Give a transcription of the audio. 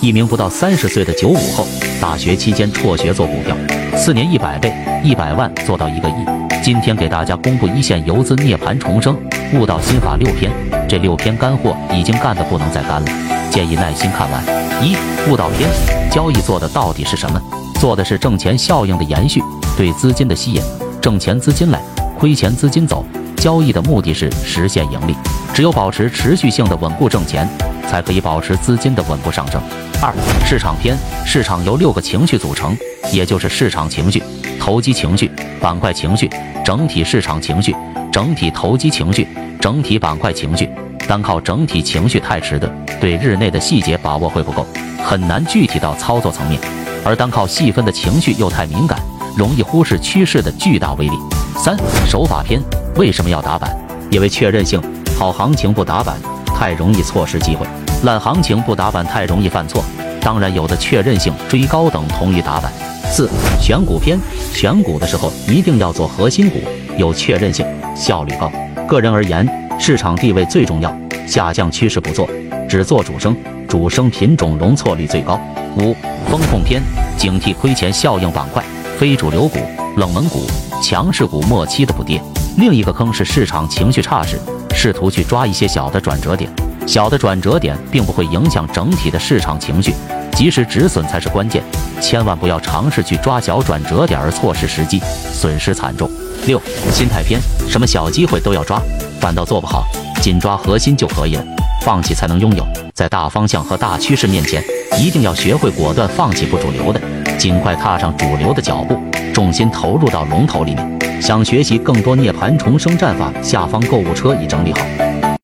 一名不到三十岁的九五后，大学期间辍学做股票，四年一百倍，一百万做到一个亿。今天给大家公布一线游资涅槃重生悟道心法六篇，这六篇干货已经干得不能再干了，建议耐心看完。一悟道篇，交易做的到底是什么？做的是挣钱效应的延续，对资金的吸引，挣钱资金来，亏钱资金走。交易的目的是实现盈利，只有保持持续性的稳固挣钱，才可以保持资金的稳步上升。二、市场篇，市场由六个情绪组成，也就是市场情绪、投机情绪、板块情绪、整体市场情绪、整体投机情绪、整体板块情绪。单靠整体情绪太迟钝，对日内的细节把握会不够，很难具体到操作层面；而单靠细分的情绪又太敏感，容易忽视趋势的巨大威力。三、手法篇。为什么要打板？因为确认性好行情不打板，太容易错失机会；烂行情不打板，太容易犯错。当然，有的确认性追高等同于打板。四选股篇，选股的时候一定要做核心股，有确认性，效率高。个人而言，市场地位最重要，下降趋势不做，只做主升，主升品种容错率最高。五风控篇，警惕亏钱效应板块，非主流股、冷门股、强势股末期的不跌。另一个坑是市场情绪差时，试图去抓一些小的转折点，小的转折点并不会影响整体的市场情绪，及时止损才是关键，千万不要尝试去抓小转折点而错失时机，损失惨重。六心态偏，什么小机会都要抓，反倒做不好，紧抓核心就可以了，放弃才能拥有。在大方向和大趋势面前，一定要学会果断放弃不主流的，尽快踏上主流的脚步，重心投入到龙头里面。想学习更多涅槃重生战法，下方购物车已整理好。